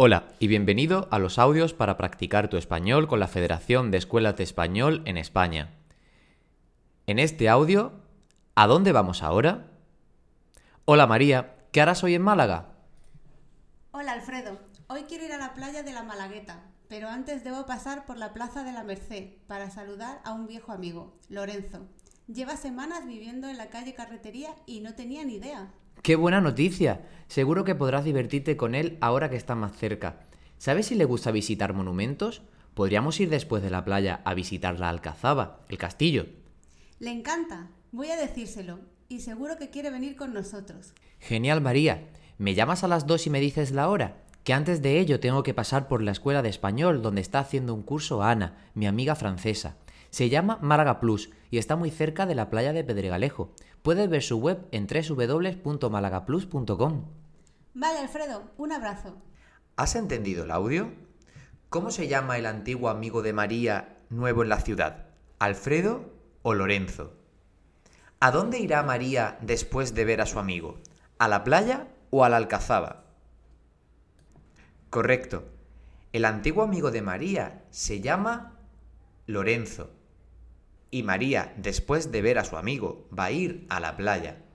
Hola y bienvenido a los audios para practicar tu español con la Federación de Escuelas de Español en España. En este audio, ¿a dónde vamos ahora? Hola María, ¿qué harás hoy en Málaga? Hola Alfredo, hoy quiero ir a la playa de la Malagueta, pero antes debo pasar por la Plaza de la Merced para saludar a un viejo amigo, Lorenzo. Lleva semanas viviendo en la calle Carretería y no tenía ni idea. ¡Qué buena noticia! Seguro que podrás divertirte con él ahora que está más cerca. ¿Sabes si le gusta visitar monumentos? Podríamos ir después de la playa a visitar la Alcazaba, el castillo. Le encanta, voy a decírselo, y seguro que quiere venir con nosotros. Genial, María. ¿Me llamas a las dos y me dices la hora? Que antes de ello tengo que pasar por la escuela de español donde está haciendo un curso Ana, mi amiga francesa. Se llama Málaga Plus y está muy cerca de la playa de Pedregalejo. Puedes ver su web en www.malagaplus.com. Vale, Alfredo, un abrazo. ¿Has entendido el audio? ¿Cómo se llama el antiguo amigo de María nuevo en la ciudad? ¿Alfredo o Lorenzo? ¿A dónde irá María después de ver a su amigo? ¿A la playa o a la alcazaba? Correcto. El antiguo amigo de María se llama Lorenzo. Y María, después de ver a su amigo, va a ir a la playa.